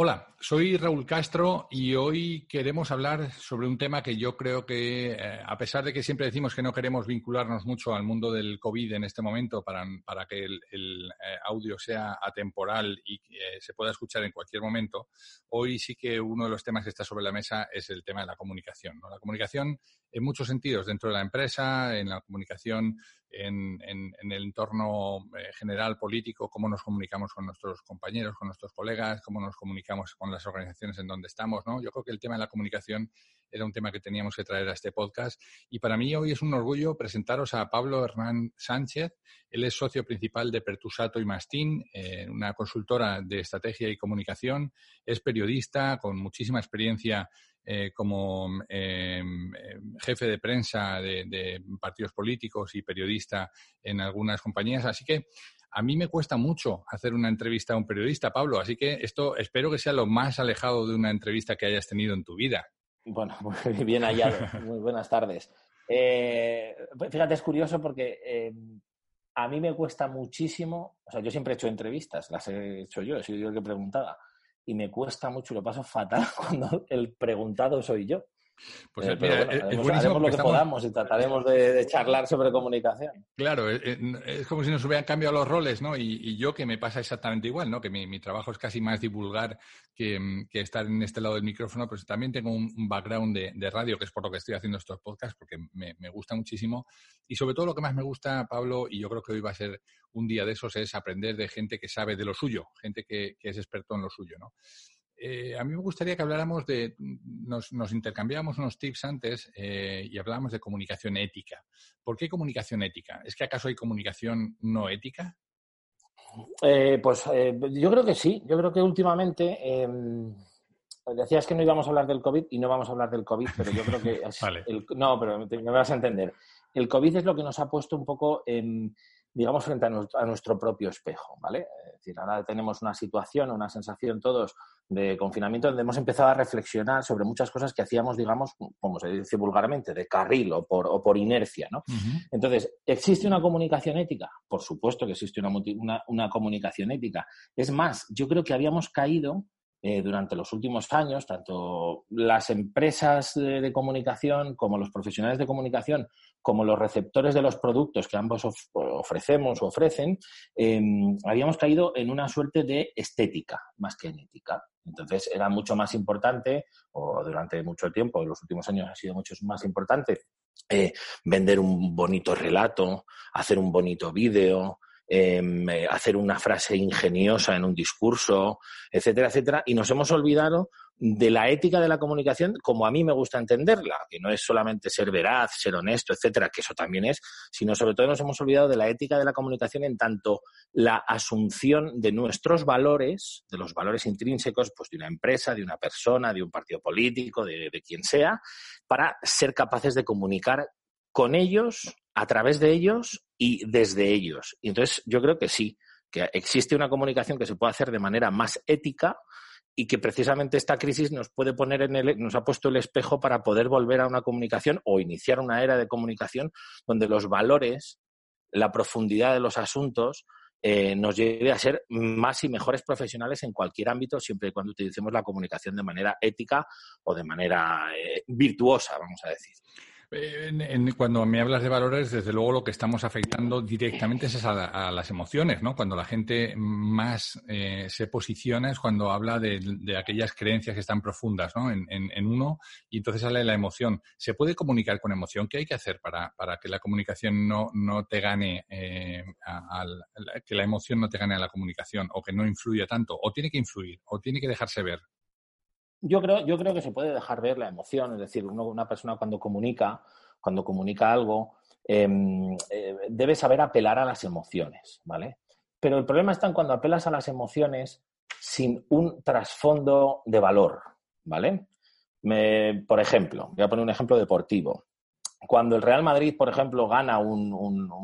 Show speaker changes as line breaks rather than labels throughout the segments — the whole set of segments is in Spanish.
Hola, soy Raúl Castro y hoy queremos hablar sobre un tema que yo creo que, eh, a pesar de que siempre decimos que no queremos vincularnos mucho al mundo del COVID en este momento para, que el, eh, audio sea atemporal y eh, se pueda escuchar en cualquier momento, hoy sí que uno de los temas que está sobre la mesa es el tema de la comunicación. La comunicación en muchos sentidos, dentro de la empresa, en la comunicación en, el entorno eh, general político, cómo nos comunicamos con nuestros compañeros, con nuestros colegas, cómo nos comunicamos con las organizaciones en donde estamos, ¿no? Yo creo que el tema de la comunicación era un tema que teníamos que traer a este podcast y para mí hoy es un orgullo presentaros a Pablo Hernán Sánchez. Él es socio principal de Pertusato y Mastín, eh, una consultora de estrategia y comunicación. Es periodista con muchísima experiencia eh, como eh, jefe de prensa de, partidos políticos y periodista en algunas compañías. Así que a mí me cuesta mucho hacer una entrevista a un periodista, Pablo. Así que esto espero que sea lo más alejado de una entrevista que hayas tenido en tu vida.
Bueno, muy bien hallado. Muy buenas tardes. Eh, fíjate, es curioso porque a mí me cuesta muchísimo, o sea, yo siempre he hecho entrevistas, las he hecho yo, he sido yo el que preguntaba, y me cuesta mucho, lo paso fatal cuando el preguntado soy yo. Pues eh, haremos, lo que podamos y trataremos de, charlar sobre comunicación.
Claro, eh, eh, es, como si nos hubieran cambiado los roles, ¿no? Y, yo que me pasa exactamente igual, ¿no? Que mi, trabajo es casi más divulgar que, estar en este lado del micrófono, pues también tengo un, background de, radio, que es por lo que estoy haciendo estos podcasts, porque me, gusta muchísimo. Y sobre todo lo que más me gusta, Pablo, y yo creo que hoy va a ser un día de esos, es aprender de gente que sabe de lo suyo, gente que, que es experto en lo suyo, ¿no? Eh, a mí me gustaría que habláramos de, nos, nos intercambiábamos unos tips antes eh, y hablábamos de comunicación ética. ¿Por qué comunicación ética? ¿Es que acaso hay comunicación no ética?
Eh, pues yo creo que sí. Yo creo que últimamente em, decías que no íbamos a hablar del COVID y no vamos a hablar del COVID, pero yo creo que no, pero me vas a entender. El COVID es lo que nos ha puesto un poco en digamos, frente a nuestro, propio espejo, ¿vale? Es decir, ahora tenemos una situación, una sensación todos de confinamiento donde hemos empezado a reflexionar sobre muchas cosas que hacíamos, digamos, como se dice vulgarmente, de carril o por, o por inercia, ¿no? Entonces, ¿existe una comunicación ética? Por supuesto que existe una, una comunicación ética. Es más, yo creo que habíamos caído eh, durante los últimos años, tanto las empresas de, comunicación como los profesionales de comunicación, como los receptores de los productos que ambos ofrecemos o ofrecen, em, habíamos caído en una suerte de estética más que en ética. Entonces era mucho más importante, o durante mucho tiempo, en los últimos años ha sido mucho más importante, eh, vender un bonito relato, hacer un bonito vídeo, Em, eh, hacer una frase ingeniosa en un discurso, etcétera, etcétera, y nos hemos olvidado de la ética de la comunicación como a mí me gusta entenderla, que no es solamente ser veraz, ser honesto, etcétera, que eso también es, sino sobre todo nos hemos olvidado de la ética de la comunicación en tanto la asunción de nuestros valores, de los valores intrínsecos pues, de una empresa, de una persona, de un partido político, de, de quien sea, para ser capaces de comunicar con ellos, a través de ellos y desde ellos. Y entonces yo creo que sí, que existe una comunicación que se puede hacer de manera más ética y que precisamente esta crisis nos puede poner en el, nos ha puesto el espejo para poder volver a una comunicación o iniciar una era de comunicación donde los valores, la profundidad de los asuntos eh, nos lleve a ser más y mejores profesionales en cualquier ámbito, siempre y cuando utilicemos la comunicación de manera ética o de manera eh, virtuosa, vamos a decir.
Cuando me hablas de valores, desde luego lo que estamos afectando directamente es a, las emociones, ¿no? Cuando la gente más eh, se posiciona es cuando habla de, aquellas creencias que están profundas, ¿no? En, uno y entonces sale la emoción. ¿Se puede comunicar con emoción? ¿Qué hay que hacer para, que la comunicación no, no te gane, eh, que la emoción no te gane a la comunicación o que no influya tanto? ¿O tiene que influir? ¿O tiene que dejarse ver?
Yo creo, yo creo que se puede dejar ver la emoción, es decir, una persona cuando comunica, cuando comunica algo, em, eh, debe saber apelar a las emociones, ¿vale? Pero el problema está en cuando apelas a las emociones sin un trasfondo de valor, ¿vale? por ejemplo, voy a poner un ejemplo deportivo. Cuando el Real Madrid, por ejemplo, gana una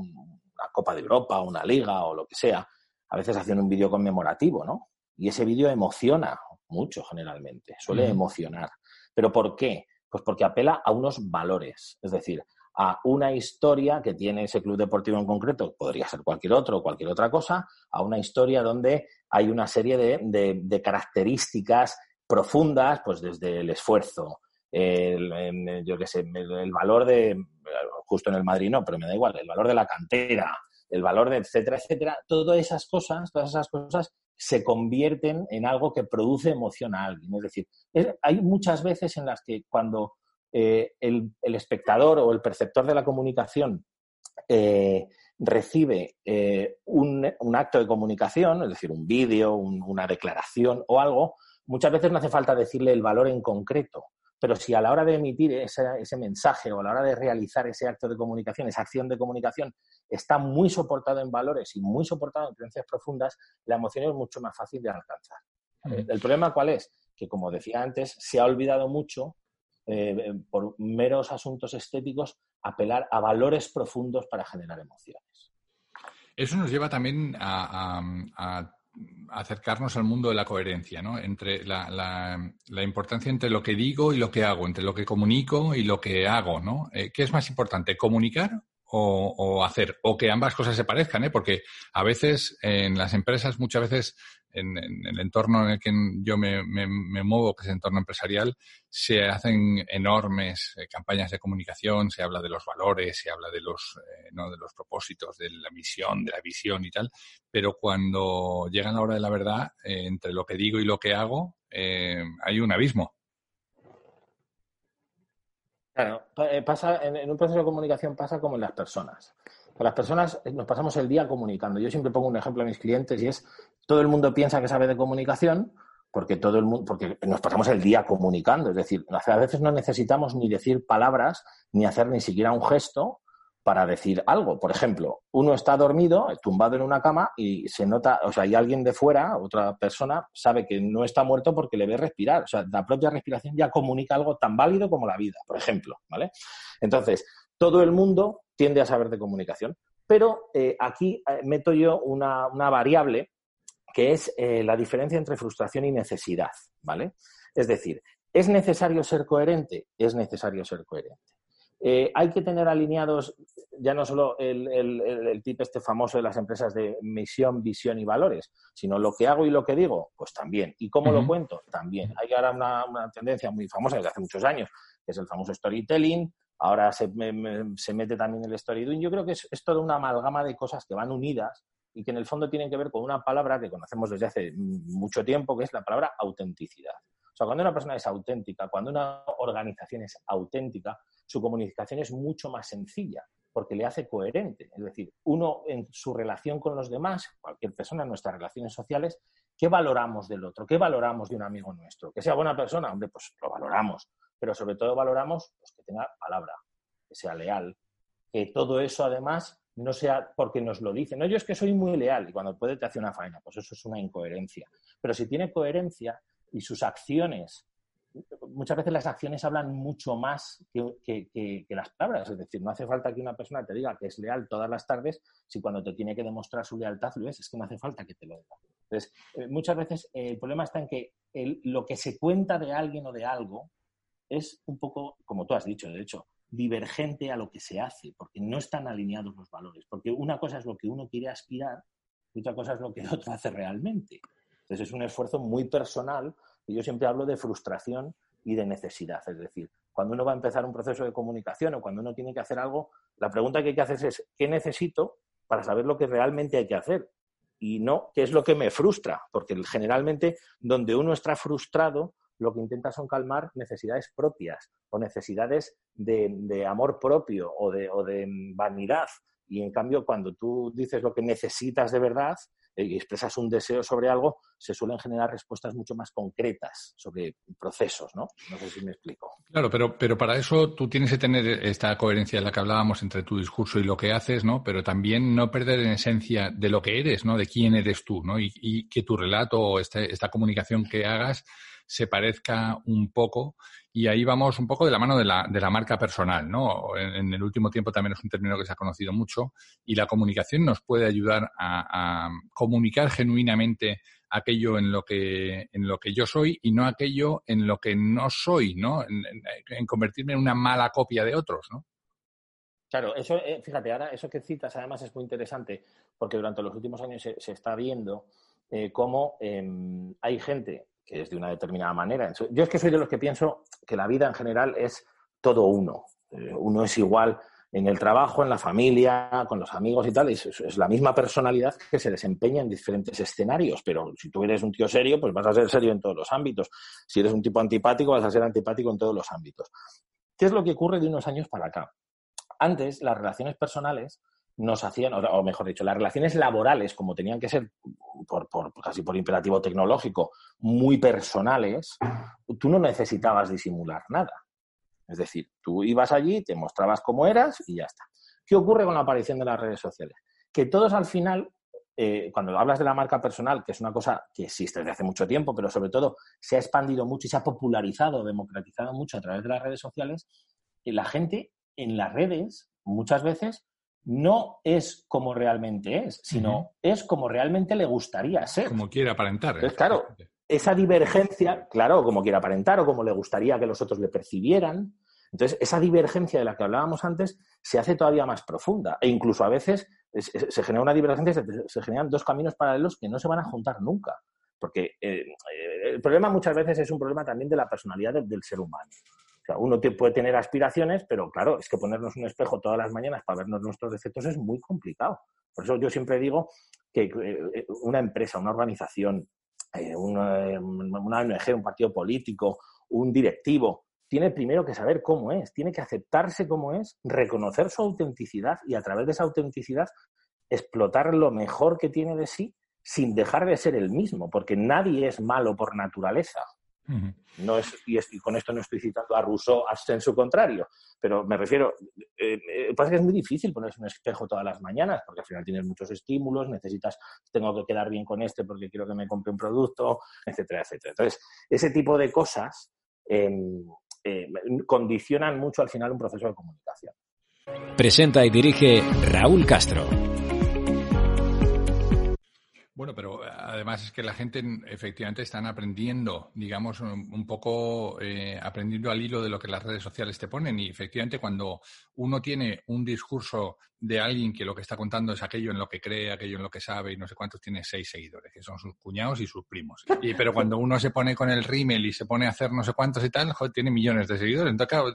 Copa de Europa, una Liga o lo que sea, a veces hacen un vídeo conmemorativo, ¿no? Y ese vídeo emociona mucho generalmente, suele emocionar. ¿Pero por qué? Pues porque apela a unos valores, es decir, a una historia que tiene ese club deportivo en concreto, podría ser cualquier otro o cualquier otra cosa, a una historia donde hay una serie de, características profundas, pues desde el esfuerzo, el, yo qué sé, el, valor de, justo en el Madrid no, pero me da igual, el valor de la cantera, el valor de etcétera, etcétera, todas esas cosas, todas esas cosas se convierten en algo que produce emoción a alguien. Es decir, hay muchas veces en las que cuando eh, el, espectador o el perceptor de la comunicación eh, recibe eh, un, acto de comunicación, es decir, un vídeo, una declaración o algo, muchas veces no hace falta decirle el valor en concreto, pero si a la hora de emitir ese, mensaje o a la hora de realizar ese acto de comunicación, esa acción de comunicación, está muy soportado en valores y muy soportado en creencias profundas, la emoción es mucho más fácil de alcanzar. El problema cuál es? Que, como decía antes, se ha olvidado mucho, eh, por meros asuntos estéticos, apelar a valores profundos para generar emociones.
Eso nos lleva también a acercarnos al mundo de la coherencia, ¿no? Entre la, la, importancia entre lo que digo y lo que hago, entre lo que comunico y lo que hago, ¿no? Eh, ¿Qué es más importante, comunicar o, hacer? O que ambas cosas se parezcan, ¿eh? Porque a veces en las empresas, muchas veces en, el entorno en el que yo me, muevo, que es el entorno empresarial, se hacen enormes eh, campañas de comunicación, se habla de los valores, se habla de los, eh, ¿no? de los propósitos, de la misión, de la visión y tal, pero cuando llega la hora de la verdad, eh, entre lo que digo y lo que hago, hay un abismo.
Claro, pasa, en un proceso de comunicación pasa como en las personas las personas eh, nos pasamos el día comunicando. Yo siempre pongo un ejemplo a mis clientes y es todo el mundo piensa que sabe de comunicación porque todo el mundo, porque nos pasamos el día comunicando. Es decir, a veces no necesitamos ni decir palabras ni hacer ni siquiera un gesto para decir algo. Por ejemplo, uno está dormido, tumbado en una cama y se nota, o sea, hay alguien de fuera, otra persona, sabe que no está muerto porque le ve respirar. O sea, la propia respiración ya comunica algo tan válido como la vida, por ejemplo, ¿vale? Entonces, todo el mundo tiende a saber de comunicación. Pero eh, aquí eh, meto yo una, variable que es eh, la diferencia entre frustración y necesidad, ¿vale? Es decir, ¿es necesario ser coherente? Es necesario ser coherente. hay que tener alineados ya no solo el, el, tipo este famoso de las empresas de misión, visión y valores, sino lo que hago y lo que digo, pues también. ¿Y cómo lo cuento? También. Hay ahora una, una, tendencia muy famosa desde hace muchos años, que es el famoso storytelling, ahora se, mete también el story doing. Yo creo que es, toda una amalgama de cosas que van unidas y que en el fondo tienen que ver con una palabra que conocemos desde hace mucho tiempo, que es la palabra autenticidad. O sea, cuando una persona es auténtica, cuando una organización es auténtica, su comunicación es mucho más sencilla porque le hace coherente. Es decir, uno en su relación con los demás, cualquier persona en nuestras relaciones sociales, ¿qué valoramos del otro? ¿Qué valoramos de un amigo nuestro? Que sea buena persona, hombre, pues lo valoramos pero sobre todo valoramos pues, que tenga palabra, que sea leal, que todo eso además no sea porque nos lo dicen. No, yo es que soy muy leal y cuando puede te hace una faena, pues eso es una incoherencia. Pero si tiene coherencia y sus acciones, muchas veces las acciones hablan mucho más que, las palabras. Es decir, no hace falta que una persona te diga que es leal todas las tardes si cuando te tiene que demostrar su lealtad lo es. Es que no hace falta que te lo diga. Entonces, eh, muchas veces el problema está en que lo que se cuenta de alguien o de algo es un poco, como tú has dicho, de hecho, divergente a lo que se hace, porque no están alineados los valores, porque una cosa es lo que uno quiere aspirar y otra cosa es lo que el otro hace realmente. Entonces es un esfuerzo muy personal y yo siempre hablo de frustración y de necesidad, es decir, cuando uno va a empezar un proceso de comunicación o cuando uno tiene que hacer algo, la pregunta que hay que hacer es ¿qué necesito para saber lo que realmente hay que hacer? Y no qué es lo que me frustra, porque generalmente donde uno está frustrado, lo que intenta son calmar necesidades propias o necesidades de, amor propio o de, o de vanidad. Y en cambio, cuando tú dices lo que necesitas de verdad, y expresas un deseo sobre algo, se suelen generar respuestas mucho más concretas sobre procesos, ¿no? No sé si me explico.
Claro, pero, pero para eso tú tienes que tener esta coherencia de la que hablábamos entre tu discurso y lo que haces, ¿no? Pero también no perder en esencia de lo que eres, ¿no? De quién eres tú, ¿no? Y, que tu relato o este, esta comunicación que hagas se parezca un poco y ahí vamos un poco de la mano de la, de la marca personal, ¿no? En, el último tiempo también es un término que se ha conocido mucho y la comunicación nos puede ayudar a, comunicar genuinamente aquello en lo que en lo que yo soy y no aquello en lo que no soy, ¿no? En, convertirme en una mala copia de otros, ¿no?
Claro, eso, eh, fíjate, ahora eso que citas además es muy interesante porque durante los últimos años se, está viendo eh, cómo em, hay gente que es de una determinada manera. Yo es que soy de los que pienso que la vida en general es todo uno. Eh, uno es igual en el trabajo, en la familia, con los amigos y tal. Es, es, la misma personalidad que se desempeña en diferentes escenarios. Pero si tú eres un tío serio, pues vas a ser serio en todos los ámbitos. Si eres un tipo antipático, vas a ser antipático en todos los ámbitos. ¿Qué es lo que ocurre de unos años para acá? Antes, las relaciones personales nos hacían, o mejor dicho, las relaciones laborales, como tenían que ser por, casi por imperativo tecnológico, muy personales, tú no necesitabas disimular nada. Es decir, tú ibas allí, te mostrabas cómo eras y ya está. ¿Qué ocurre con la aparición de las redes sociales? Que todos al final, eh, cuando hablas de la marca personal, que es una cosa que existe desde hace mucho tiempo, pero sobre todo se ha expandido mucho y se ha popularizado, democratizado mucho a través de las redes sociales, y la gente en las redes muchas veces no es como realmente es, sino es como realmente le gustaría ser.
Como quiere aparentar.
Entonces, claro, esa divergencia, claro, como quiere aparentar o como le gustaría que los otros le percibieran. Entonces, esa divergencia de la que hablábamos antes se hace todavía más profunda. E incluso a veces se genera una divergencia, se, se, generan dos caminos paralelos que no se van a juntar nunca. Porque eh, el problema muchas veces es un problema también de la personalidad del ser humano uno puede tener aspiraciones, pero claro, es que ponernos un espejo todas las mañanas para vernos nuestros defectos es muy complicado. Por eso yo siempre digo que eh, una empresa, una organización, eh, una, una un partido político, un directivo, tiene primero que saber cómo es, tiene que aceptarse como es, reconocer su autenticidad y a través de esa autenticidad explotar lo mejor que tiene de sí sin dejar de ser el mismo, porque nadie es malo por naturaleza. No es, y, con esto no estoy citando a Rousseau en su contrario, pero me refiero, eh, eh, pasa que es muy difícil ponerse un espejo todas las mañanas, porque al final tienes muchos estímulos, necesitas, tengo que quedar bien con este porque quiero que me compre un producto, etcétera, etcétera. Entonces, ese tipo de cosas em, eh, condicionan mucho al final un proceso de comunicación.
Presenta y dirige Raúl Castro.
Bueno, pero eh, además es que la gente efectivamente están aprendiendo, digamos, un poco eh, aprendiendo al hilo de lo que las redes sociales te ponen. Y efectivamente cuando uno tiene un discurso de alguien que lo que está contando es aquello en lo que cree, aquello en lo que sabe y no sé cuántos tiene seis seguidores, que son sus cuñados y sus primos. Y, pero cuando uno se pone con el rímel y se pone a hacer no sé cuántos y tal, tiene millones de seguidores. Entonces, claro,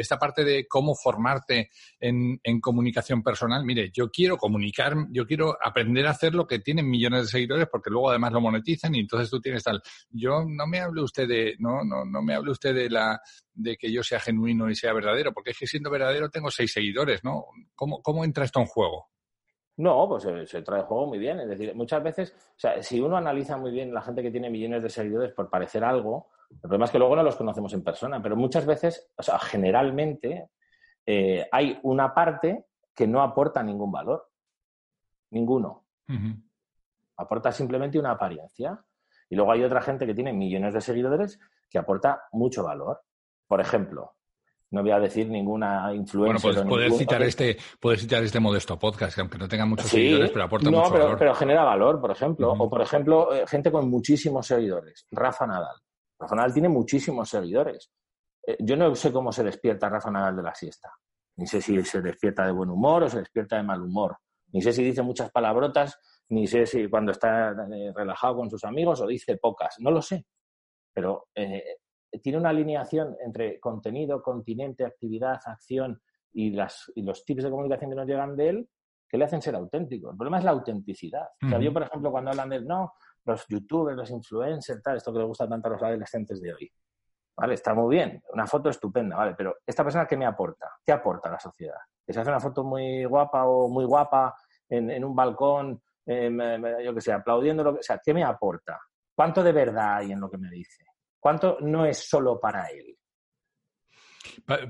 esta parte de cómo formarte en, comunicación personal, mire, yo quiero comunicar, yo quiero aprender a hacer lo que tienen millones de seguidores porque luego además lo monetizan y entonces tú tienes tal. Yo no me hable usted de, no, no, no me hable usted de la de que yo sea genuino y sea verdadero, porque es que siendo verdadero tengo seis seguidores, ¿no? ¿Cómo, cómo entra esto en juego?
No, pues se, trae juego muy bien. Es decir, muchas veces, o sea, si uno analiza muy bien la gente que tiene millones de seguidores por parecer algo, el problema es que luego no los conocemos en persona, pero muchas veces, o sea, generalmente eh, hay una parte que no aporta ningún valor. Ninguno. Aporta simplemente una apariencia. Y luego hay otra gente que tiene millones de seguidores que aporta mucho valor. Por ejemplo, no voy a decir ninguna influencia.
Bueno, pues puedes, citar este, puedes citar este modesto podcast, que aunque no tenga muchos seguidores, pero aporta mucho
pero,
valor.
pero genera valor, por ejemplo. O, por ejemplo, eh, gente con muchísimos seguidores. Rafa Nadal. Rafa Nadal tiene muchísimos seguidores. Eh, yo no sé cómo se despierta Rafa Nadal de la siesta. Ni sé si se despierta de buen humor o se despierta de mal humor. Ni sé si dice muchas palabrotas, ni sé si cuando está eh, relajado con sus amigos o dice pocas. No lo sé. Pero tiene una alineación entre contenido, continente, actividad, acción y, las, y los tips de comunicación que nos llegan de él que le hacen ser auténtico. El problema es la autenticidad. O sea, yo, por ejemplo, cuando hablan de, no, los youtubers, los influencers, tal, esto que le gusta tanto a los adolescentes de hoy. ¿Vale? Está muy bien, una foto estupenda, ¿vale? Pero esta persona, ¿qué me aporta? ¿Qué aporta a la sociedad? ¿Que se hace una foto muy guapa o muy guapa en, un balcón, yo qué sé, aplaudiendo, lo que, o sea, ¿qué me aporta? ¿Cuánto de verdad hay en lo que me dice? ¿Cuánto no es solo para él?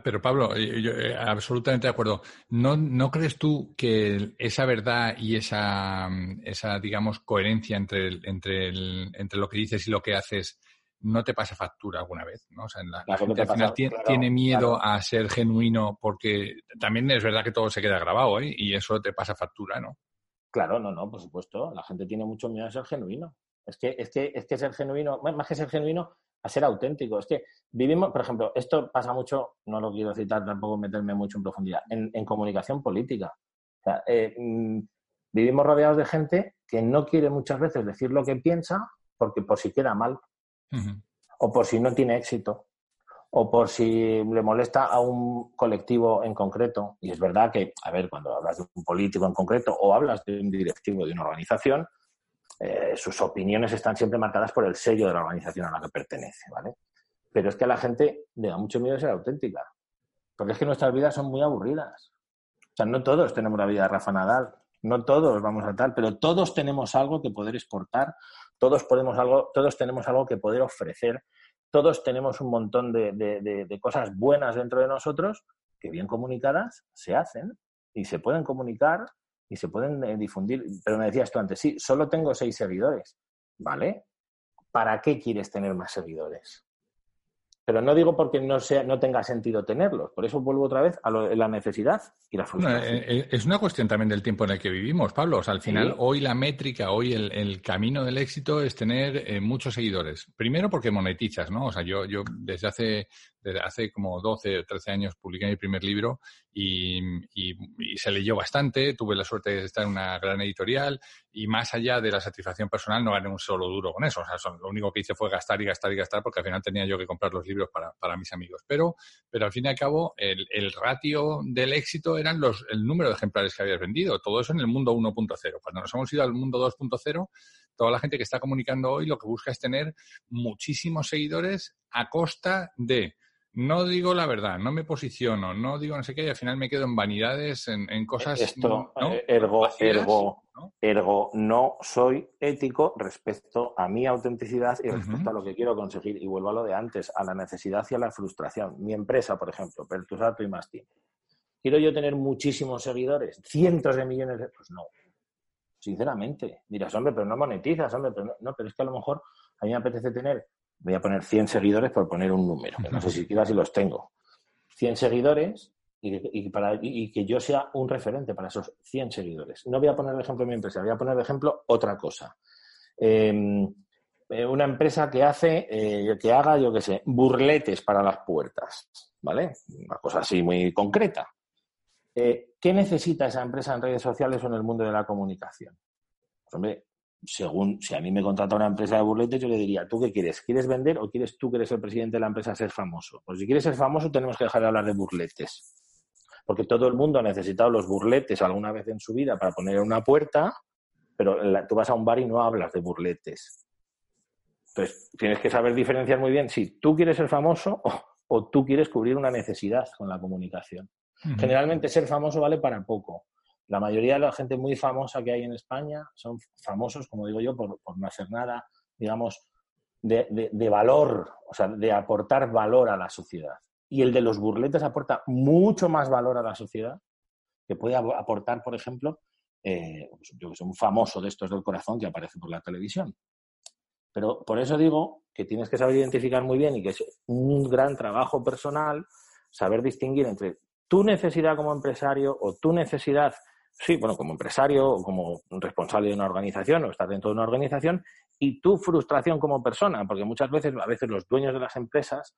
Pero Pablo, eh, yo, eh, absolutamente de acuerdo. ¿No, ¿No crees tú que esa verdad y esa, esa digamos, coherencia entre, entre, entre lo que dices y lo que haces no te pasa factura alguna vez? ¿no? O sea, la, gente al final tiene, miedo a ser genuino porque también es verdad que todo se queda grabado ¿eh? y eso te pasa factura, ¿no?
Claro, no, no, por supuesto. La gente tiene mucho miedo a ser genuino. Es que, es que, es que ser genuino, más que ser genuino, a ser auténtico. Es que vivimos, por ejemplo, esto pasa mucho, no lo quiero citar tampoco meterme mucho en profundidad, en, comunicación política. Eh, mm, vivimos rodeados de gente que no quiere muchas veces decir lo que piensa porque por si queda mal, o por si no tiene éxito, o por si le molesta a un colectivo en concreto. Y es verdad que, a ver, cuando hablas de un político en concreto o hablas de un directivo de una organización, eh, sus opiniones están siempre marcadas por el sello de la organización a la que pertenece, ¿vale? Pero es que a la gente le da mucho miedo ser auténtica, porque es que nuestras vidas son muy aburridas. O sea, no todos tenemos la vida de Rafa Nadal, no todos vamos a tal, pero todos tenemos algo que poder exportar, todos, podemos algo, todos tenemos algo que poder ofrecer, todos tenemos un montón de, de cosas buenas dentro de nosotros que bien comunicadas se hacen y se pueden comunicar y se pueden eh, difundir. Pero me decías tú antes, sí, solo tengo seis seguidores. ¿Vale? ¿Para qué quieres tener más seguidores? Pero no digo porque no, sea, no tenga sentido tenerlos. Por eso vuelvo otra vez a la necesidad y la frustración.
Eh, eh, es una cuestión también del tiempo en el que vivimos, Pablo. O sea, al final, hoy la métrica, hoy el, camino del éxito es tener muchos seguidores. Primero porque monetizas, ¿no? O sea, yo, yo desde hace desde hace como 12 o 13 años publiqué mi primer libro y, se leyó bastante. Tuve la suerte de estar en una gran editorial y más allá de la satisfacción personal no gané un solo duro con eso. O sea, lo único que hice fue gastar y gastar y gastar porque al final tenía yo que comprar los libros para, para mis amigos. Pero, pero al fin y al cabo, el, el ratio del éxito eran los, el número de ejemplares que habías vendido. Todo eso en el mundo 1.0. Cuando nos hemos ido al mundo 2.0, toda la gente que está comunicando hoy lo que busca es tener muchísimos seguidores a costa de no digo la verdad, no me posiciono, no digo no sé qué, y al final me quedo en vanidades, en, cosas.
Esto, eh, ergo, ergo, ¿no? ergo, no soy ético respecto a mi autenticidad y respecto a lo que quiero conseguir. Y vuelvo a lo de antes, a la necesidad y a la frustración. Mi empresa, por ejemplo, Pertusato y Mastin. ¿Quiero yo tener muchísimos seguidores? ¿Cientos de millones de.? Pues no. Sinceramente. Dirás, hombre, pero no monetizas, hombre, pero no, no, pero es que a lo mejor a mí me apetece tener voy a poner 100 seguidores por poner un número, que no sé si si los tengo. 100 seguidores y, para, que yo sea un referente para esos 100 seguidores. No voy a poner de ejemplo mi empresa, voy a poner de ejemplo otra cosa. Em, eh, una empresa que hace, eh, que haga, yo qué sé, burletes para las puertas, ¿vale? Una cosa así muy concreta. Eh, ¿Qué necesita esa empresa en redes sociales o en el mundo de la comunicación? Pues, hombre, según si a mí me contrata una empresa de burletes, yo le diría, ¿tú qué quieres? ¿Quieres vender o quieres tú que eres el presidente de la empresa ser famoso? Pues si quieres ser famoso tenemos que dejar de hablar de burletes. Porque todo el mundo ha necesitado los burletes alguna vez en su vida para poner una puerta, pero tú vas a un bar y no hablas de burletes. Entonces, tienes que saber diferenciar muy bien si tú quieres ser famoso o, tú quieres cubrir una necesidad con la comunicación. Generalmente ser famoso vale para poco la mayoría de la gente muy famosa que hay en España son famosos, como digo yo, por, no hacer nada, digamos, de, valor, o sea, de aportar valor a la sociedad. Y el de los burletes aporta mucho más valor a la sociedad que puede aportar, por ejemplo, eh, pues yo que soy un famoso de estos del corazón que aparece por la televisión. Pero por eso digo que tienes que saber identificar muy bien y que es un gran trabajo personal saber distinguir entre tu necesidad como empresario o tu necesidad sí, bueno, como empresario o como responsable de una organización o estar dentro de una organización y tu frustración como persona, porque muchas veces, a veces los dueños de las empresas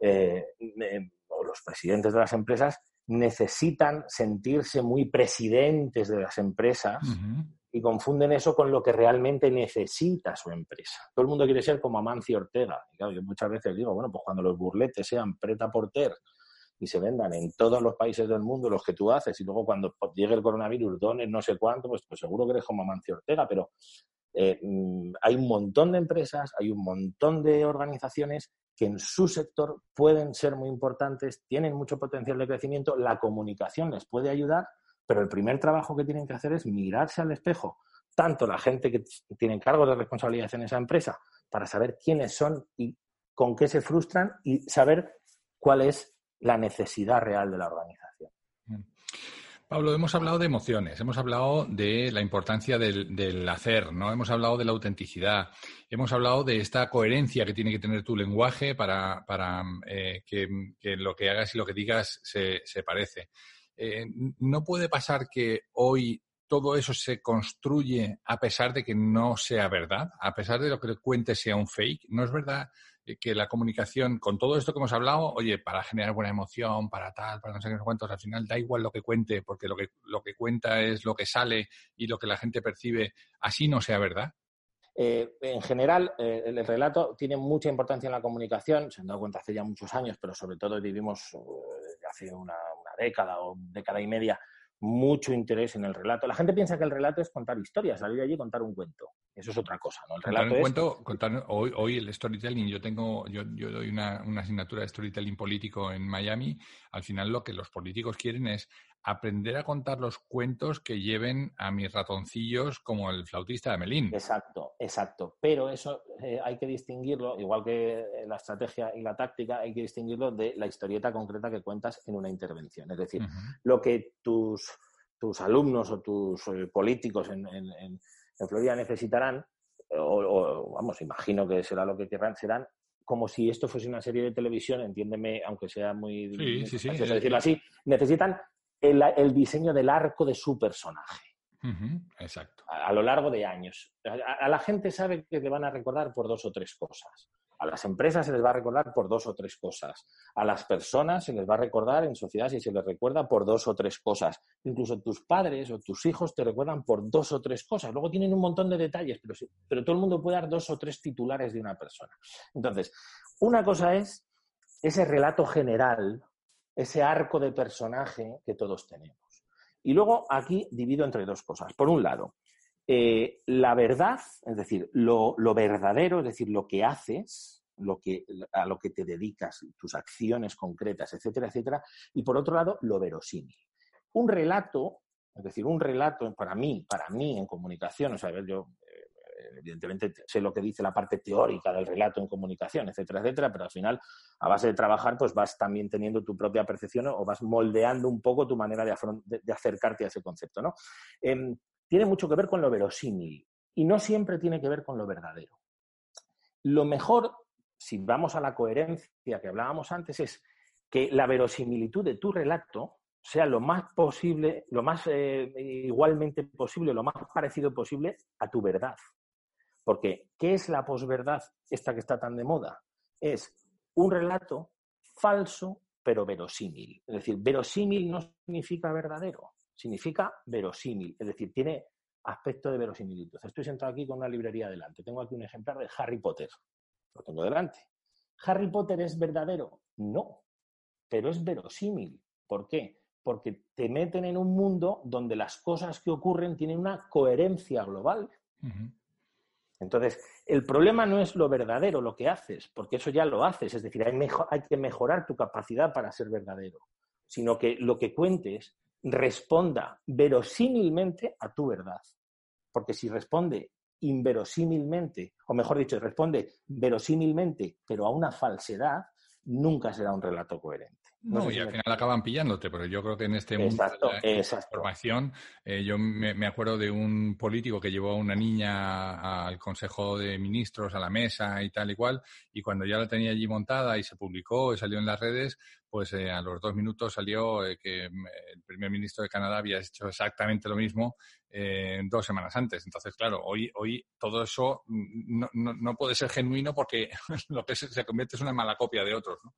eh, o los presidentes de las empresas necesitan sentirse muy presidentes de las empresas y confunden eso con lo que realmente necesita su empresa. Todo el mundo quiere ser como Amancio Ortega. Y claro, yo muchas veces digo, bueno, pues cuando los burletes sean preta porter y se vendan en todos los países del mundo los que tú haces y luego cuando llegue el coronavirus dones no sé cuánto, pues, pues seguro que eres como Amancio Ortega, pero eh, mm, hay un montón de empresas, hay un montón de organizaciones que en su sector pueden ser muy importantes, tienen mucho potencial de crecimiento, la comunicación les puede ayudar, pero el primer trabajo que tienen que hacer es mirarse al espejo, tanto la gente que tiene cargos de responsabilidad en esa empresa, para saber quiénes son y con qué se frustran y saber cuál es la necesidad real de la organización.
Pablo, hemos hablado de emociones, hemos hablado de la importancia del, hacer, ¿no? Hemos hablado de la autenticidad, hemos hablado de esta coherencia que tiene que tener tu lenguaje para, eh, que, lo que hagas y lo que digas se, parece. Eh, no puede pasar que hoy todo eso se construye a pesar de que no sea verdad, a pesar de lo que cuente sea un fake. No es verdad que la comunicación, con todo esto que hemos hablado, oye, para generar buena emoción, para tal, para no sé qué cuántos, al final da igual lo que cuente, porque lo que, lo que cuenta es lo que sale y lo que la gente percibe, así no sea verdad.
Eh, en general, eh, el relato tiene mucha importancia en la comunicación, se han dado cuenta hace ya muchos años, pero sobre todo vivimos hace una, una década o década y media mucho interés en el relato. La gente piensa que el relato es contar historias, salir allí y contar un cuento. Eso es otra cosa, ¿no?
El relato un cuento, contar, hoy, hoy el storytelling, yo tengo, yo, yo doy una, una, asignatura de storytelling político en Miami. Al final lo que los políticos quieren es aprender a contar los cuentos que lleven a mis ratoncillos como el flautista de Melín.
Exacto, exacto. Pero eso eh, hay que distinguirlo, igual que la estrategia y la táctica, hay que distinguirlo de la historieta concreta que cuentas en una intervención. Es decir, lo que tus, tus alumnos o tus eh, políticos en, en, Florida necesitarán, o, vamos, imagino que será lo que querrán, serán como si esto fuese una serie de televisión, entiéndeme, aunque sea muy,
sí, sí, sí,
decirlo así, necesitan el, diseño del arco de su personaje.
exacto.
A, lo largo de años. A, la gente sabe que te van a recordar por dos o tres cosas. A las empresas se les va a recordar por dos o tres cosas. A las personas se les va a recordar en sociedad si se les recuerda por dos o tres cosas. Incluso tus padres o tus hijos te recuerdan por dos o tres cosas. Luego tienen un montón de detalles, pero, pero todo el mundo puede dar dos o tres titulares de una persona. Entonces, una cosa es ese relato general ese arco de personaje que todos tenemos. Y luego aquí divido entre dos cosas. Por un lado, eh, la verdad, es decir, lo, verdadero, es decir, lo que haces, lo que, a lo que te dedicas, tus acciones concretas, etcétera, etcétera. Y por otro lado, lo verosímil. Un relato, es decir, un relato para mí, para mí en comunicación, o sea, yo evidentemente sé lo que dice la parte teórica del relato en comunicación, etcétera, etcétera, pero al final, a base de trabajar, pues vas también teniendo tu propia percepción o vas moldeando un poco tu manera de, acercarte a ese concepto, ¿no? Em, tiene mucho que ver con lo verosímil y no siempre tiene que ver con lo verdadero. Lo mejor, si vamos a la coherencia que hablábamos antes, es que la verosimilitud de tu relato sea lo más posible, lo más eh, igualmente posible, lo más parecido posible a tu verdad. Porque, ¿qué es la posverdad, esta que está tan de moda? Es un relato falso, pero verosímil. Es decir, verosímil no significa verdadero, significa verosímil. Es decir, tiene aspecto de verosimilitud. Estoy sentado aquí con una librería delante. Tengo aquí un ejemplar de Harry Potter. Lo tengo delante. ¿Harry Potter es verdadero? No, pero es verosímil. ¿Por qué? Porque te meten en un mundo donde las cosas que ocurren tienen una coherencia global. Entonces, el problema no es lo verdadero, lo que haces, porque eso ya lo haces, es decir, hay, hay, que mejorar tu capacidad para ser verdadero, sino que lo que cuentes responda verosímilmente a tu verdad. Porque si responde inverosímilmente, o mejor dicho, responde verosímilmente, pero a una falsedad, nunca será un relato coherente.
No, y al final acaban pillándote, pero yo creo que en este mundo de la información, eh, yo me, acuerdo de un político que llevó a una niña al Consejo de Ministros, a la mesa y tal y cual, y cuando ya la tenía allí montada y se publicó y salió en las redes, pues eh, a los dos minutos salió eh, que el primer ministro de Canadá había hecho exactamente lo mismo dos semanas antes. Entonces, claro, hoy, hoy todo eso no, no, no puede ser genuino porque lo que se, se convierte es una mala copia de otros, ¿no?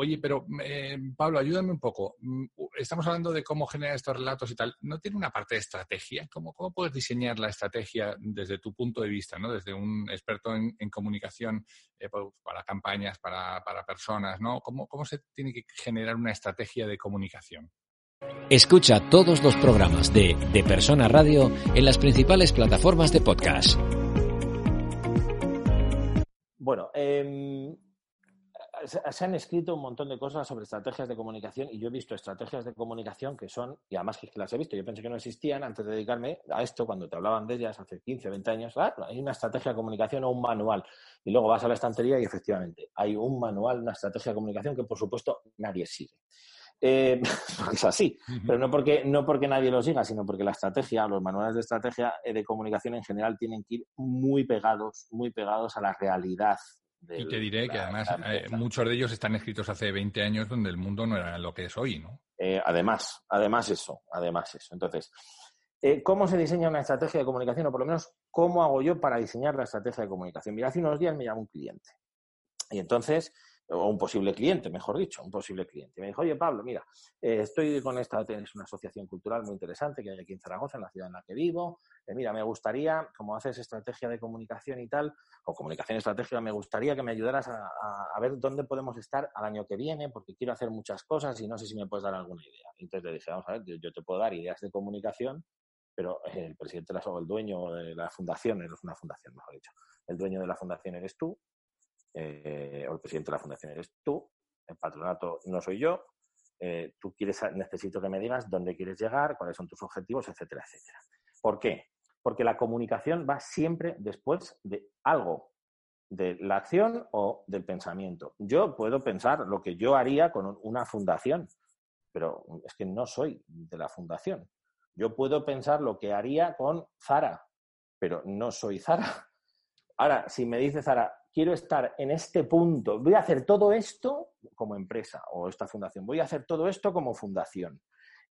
Oye, pero eh, Pablo, ayúdame un poco. Mm, estamos hablando de cómo generar estos relatos y tal. ¿No tiene una parte de estrategia? ¿Cómo, cómo puedes diseñar la estrategia desde tu punto de vista, ¿no? desde un experto en, comunicación eh, para campañas, para, para personas? ¿no? ¿Cómo, ¿Cómo se tiene que generar una estrategia de comunicación?
Escucha todos los programas de De Persona Radio en las principales plataformas de podcast.
Bueno, em, se han escrito un montón de cosas sobre estrategias de comunicación y yo he visto estrategias de comunicación que son, y además que las he visto, yo pensé que no existían antes de dedicarme a esto, cuando te hablaban de ellas hace 15, 20 años, ah, hay una estrategia de comunicación o un manual. Y luego vas a la estantería y efectivamente hay un manual, una estrategia de comunicación que por supuesto nadie sigue. Eh, es así, pero no porque, no porque nadie lo siga, sino porque la estrategia, los manuales de estrategia eh, de comunicación en general tienen que ir muy pegados, muy pegados a la realidad.
Y te diré que además eh, muchos de ellos están escritos hace 20 años donde el mundo no era lo que es hoy, ¿no?
además, además eso, además eso. Entonces, ¿cómo se diseña una estrategia de comunicación? O por lo menos, ¿cómo hago yo para diseñar la estrategia de comunicación? Mira, hace unos días me llamó un cliente. Y entonces o un posible cliente, mejor dicho, un posible cliente. Me dijo, oye Pablo, mira, eh, estoy con esta, es una asociación cultural muy interesante que hay aquí en Zaragoza, en la ciudad en la que vivo. Eh, mira, me gustaría, como haces estrategia de comunicación y tal, o comunicación estratégica, me gustaría que me ayudaras a, ver dónde podemos estar al año que viene, porque quiero hacer muchas cosas y no sé si me puedes dar alguna idea. Entonces le dije, vamos a ver, yo, te puedo dar ideas de comunicación, pero el presidente el dueño de la fundación, es una fundación, mejor dicho, el dueño de la fundación eres tú, eh, o el presidente de la fundación eres tú, el patronato no soy yo, eh, tú quieres, necesito que me digas dónde quieres llegar, cuáles son tus objetivos, etcétera, etcétera. ¿Por qué? Porque la comunicación va siempre después de algo, de la acción o del pensamiento. Yo puedo pensar lo que yo haría con una fundación, pero es que no soy de la fundación. Yo puedo pensar lo que haría con Zara, pero no soy Zara. Ahora, si me dice Zara, quiero estar en este punto, voy a hacer todo esto como empresa o esta fundación, voy a hacer todo esto como fundación.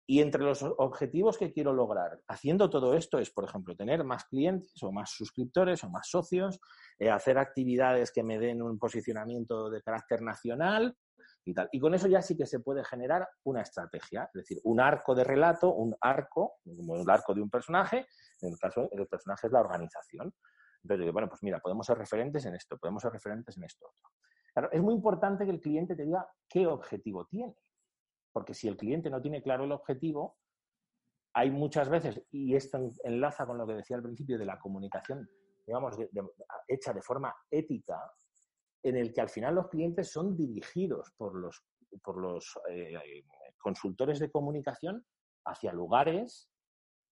Y entre los objetivos que quiero lograr haciendo todo esto es, por ejemplo, tener más clientes o más suscriptores o más socios, eh, hacer actividades que me den un posicionamiento de carácter nacional y tal. Y con eso ya sí que se puede generar una estrategia, es decir, un arco de relato, un arco, como el arco de un personaje, en el caso del personaje es la organización. Entonces, bueno, pues mira, podemos ser referentes en esto, podemos ser referentes en esto. Claro, es muy importante que el cliente te diga qué objetivo tiene, porque si el cliente no tiene claro el objetivo, hay muchas veces, y esto enlaza con lo que decía al principio de la comunicación, digamos, hecha de forma ética, en el que al final los clientes son dirigidos por los, por los eh, consultores de comunicación hacia lugares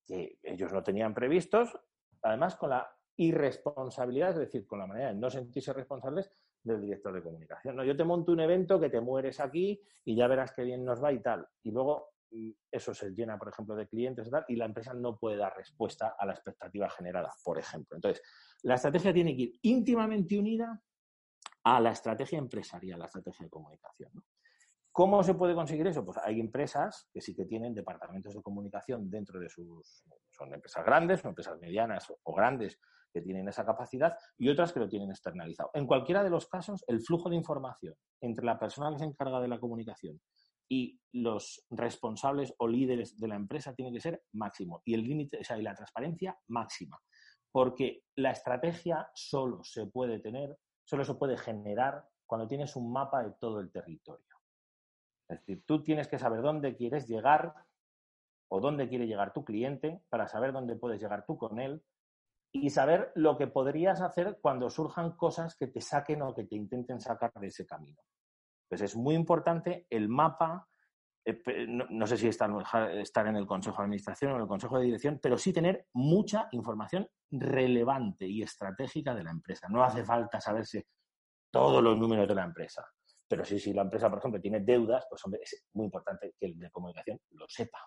que ellos no tenían previstos, además con la irresponsabilidad, es decir, con la manera de no sentirse responsables del director de comunicación. ¿no? Yo te monto un evento que te mueres aquí y ya verás qué bien nos va y tal. Y luego mm, eso se llena, por ejemplo, de clientes y tal, y la empresa no puede dar respuesta a la expectativa generada, por ejemplo. Entonces, la estrategia tiene que ir íntimamente unida a la estrategia empresarial, la estrategia de comunicación. ¿Cómo se puede conseguir eso? Pues hay empresas que sí que tienen departamentos de comunicación dentro de sus... Son empresas grandes, son empresas medianas o grandes que tienen esa capacidad y otras que lo tienen externalizado. En cualquiera de los casos, el flujo de información entre la persona que se encarga de la comunicación y los responsables o líderes de la empresa tiene que ser máximo y el límite, o sea, y la transparencia máxima, porque la estrategia solo se puede tener, solo se puede generar cuando tienes un mapa de todo el territorio. Es decir, tú tienes que saber dónde quieres llegar o dónde quiere llegar tu cliente para saber dónde puedes llegar tú con él y saber lo que podrías hacer cuando surjan cosas que te saquen o que te intenten sacar de ese camino. Entonces es muy importante el mapa, eh, no, sé si estar, estar en el Consejo de Administración o en el Consejo de Dirección, pero sí tener mucha información relevante y estratégica de la empresa. No hace falta saberse todos los números de la empresa. Pero sí, si la empresa, por ejemplo, tiene deudas, pues hombre, es muy importante que el de comunicación lo sepa,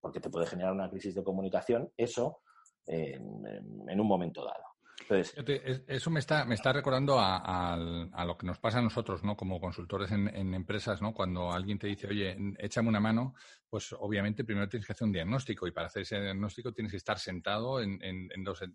porque te puede generar una crisis de comunicación eso en, un momento dado.
eso me está, me está recordando a, lo que nos pasa a nosotros, ¿no? Como consultores en, empresas, ¿no? Cuando alguien te dice, oye, échame una mano, pues obviamente primero tienes que hacer un diagnóstico y para hacer ese diagnóstico tienes que estar sentado en,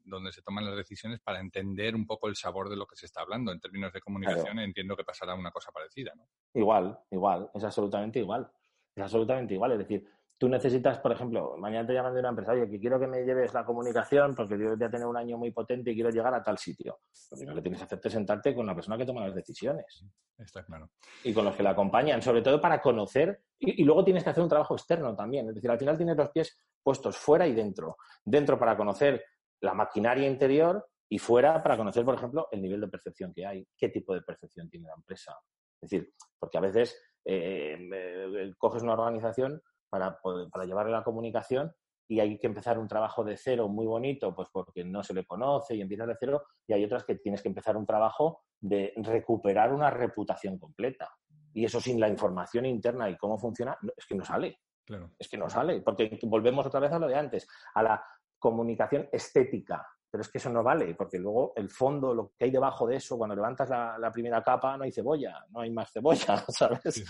donde se toman las decisiones para entender un poco el sabor de lo que se está hablando. En términos de comunicación entiendo que pasará una cosa parecida, ¿no?
Igual, igual, es absolutamente igual. Es absolutamente igual. Es decir, tú necesitas, por ejemplo, mañana te llaman de una empresa, oye, que quiero que me lleves la comunicación porque yo voy a tener un año muy potente y quiero llegar a tal sitio. Lo primero que tienes que hacer es sentarte con la persona que toma las decisiones.
Está claro.
Y con los que la acompañan, sobre todo para conocer. Y, luego tienes que hacer un trabajo externo también. Es decir, al final tienes los pies puestos fuera y dentro. Dentro para conocer la maquinaria interior y fuera para conocer, por ejemplo, el nivel de percepción que hay, qué tipo de percepción tiene la empresa. Es decir, porque a veces eh, eh, coges una organización para, para llevarle la comunicación y hay que empezar un trabajo de cero muy bonito, pues porque no se le conoce y empiezas de cero, y hay otras que tienes que empezar un trabajo de recuperar una reputación completa. Y eso sin la información interna y cómo funciona, es que no sale. Claro. Es que no sale, porque volvemos otra vez a lo de antes, a la comunicación estética. Pero es que eso no vale, porque luego el fondo, lo que hay debajo de eso, cuando levantas la, primera capa, no hay cebolla, no hay más cebolla, ¿sabes?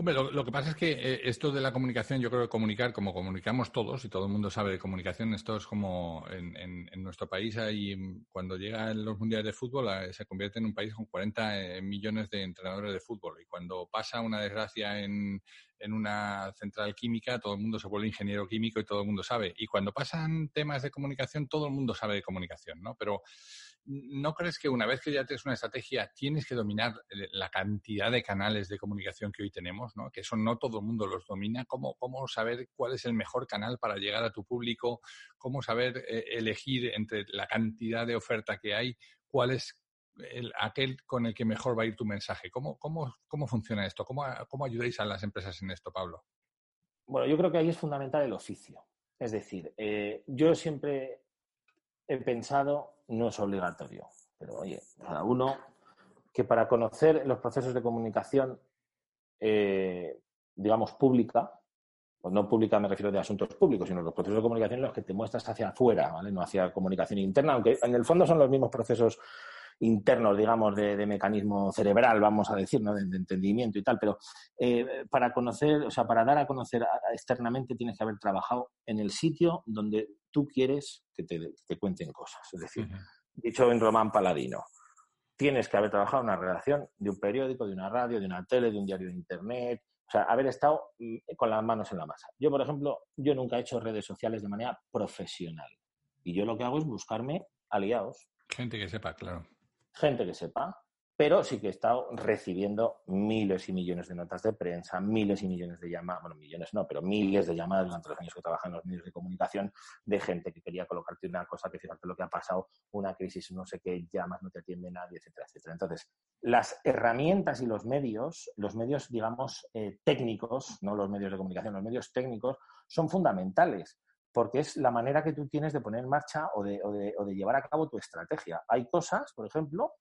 Hombre, lo, que pasa es que eh, esto de la comunicación, yo creo que comunicar como comunicamos todos, y todo el mundo sabe de comunicación, esto es como en, nuestro país, ahí, cuando llegan los mundiales de fútbol, eh, se convierte en un país con 40 eh, millones de entrenadores de fútbol. Y cuando pasa una desgracia en, en una central química, todo el mundo se vuelve ingeniero químico y todo el mundo sabe. Y cuando pasan temas de comunicación, todo el mundo sabe de comunicación, ¿no? Pero ¿no crees que una vez que ya tienes una estrategia, tienes que dominar la cantidad de canales de comunicación que hoy tenemos, ¿no? Que eso no todo el mundo los domina. ¿Cómo, cómo saber cuál es el mejor canal para llegar a tu público? ¿Cómo saber eh, elegir entre la cantidad de oferta que hay? ¿Cuál es el, aquel con el que mejor va a ir tu mensaje? ¿Cómo, cómo, cómo funciona esto? ¿Cómo, ¿Cómo ayudáis a las empresas en esto, Pablo?
Bueno, yo creo que ahí es fundamental el oficio. Es decir, eh, yo siempre he pensado, no es obligatorio, pero oye, cada uno que para conocer los procesos de comunicación, eh, digamos, pública, pues no pública me refiero de asuntos públicos, sino los procesos de comunicación en los que te muestras hacia afuera, ¿vale? No hacia comunicación interna, aunque en el fondo son los mismos procesos internos, digamos, de, mecanismo cerebral, vamos a decir, ¿no? de, entendimiento y tal, pero eh, para conocer, o sea, para dar a conocer externamente tienes que haber trabajado en el sitio donde tú quieres que te, cuenten cosas. Es decir, dicho en román paladino, tienes que haber trabajado en una redacción de un periódico, de una radio, de una tele, de un diario de internet, o sea, haber estado mm, con las manos en la masa. Yo, por ejemplo, yo nunca he hecho redes sociales de manera profesional. Y yo lo que hago es buscarme aliados.
Gente que sepa, claro
gente que sepa, pero sí que he estado recibiendo miles y millones de notas de prensa, miles y millones de llamadas, bueno, millones no, pero miles de llamadas durante los años que trabajan en los medios de comunicación de gente que quería colocarte una cosa, que fíjate lo que ha pasado, una crisis, no sé qué, llamas, no te atiende nadie, etcétera, etcétera. Entonces, las herramientas y los medios, los medios, digamos, eh, técnicos, no los medios de comunicación, los medios técnicos, son fundamentales porque es la manera que tú tienes de poner en marcha o de, llevar a cabo tu estrategia. Hay cosas, por ejemplo,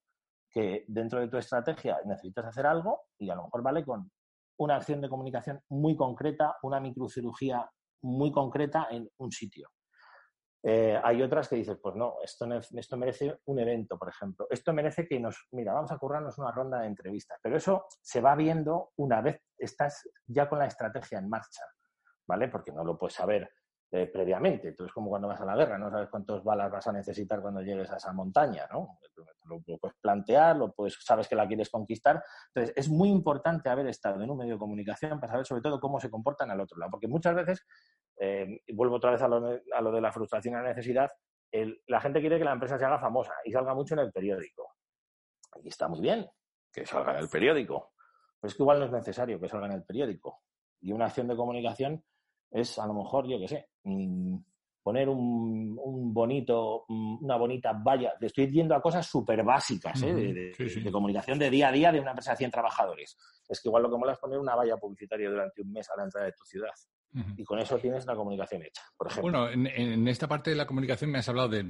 que dentro de tu estrategia necesitas hacer algo y a lo mejor vale con una acción de comunicación muy concreta, una microcirugía muy concreta en un sitio. Eh, hay otras que dices, pues no, esto, esto merece un evento, por ejemplo. Esto merece que nos, mira, vamos a currarnos una ronda de entrevistas. Pero eso se va viendo una vez estás ya con la estrategia en marcha, ¿vale? Porque no lo puedes saber eh, previamente. Entonces, como cuando vas a la guerra, no sabes cuántas balas vas a necesitar cuando llegues a esa montaña, ¿no? Lo, puedes plantear, lo puedes, sabes que la quieres conquistar. Entonces, es muy importante haber estado en un medio de comunicación para saber sobre todo cómo se comportan al otro lado, porque muchas veces, eh, vuelvo otra vez a lo, de la frustración y la necesidad, la gente quiere que la empresa se haga famosa y salga mucho en el periódico. Y está muy bien que salga en el periódico, pero es que igual no es necesario que salga en el periódico. Y una acción de comunicación es a lo mejor, yo qué sé, mm, poner un, bonito, mm, una bonita valla. Estoy yendo a cosas súper básicas ¿eh? de, comunicación de día a día de una empresa de 100 trabajadores. Es que igual lo que mola es poner una valla publicitaria durante un mes a la entrada de tu ciudad. Y con eso tienes la comunicación hecha, por ejemplo.
Bueno, en, esta parte de la comunicación me has hablado de,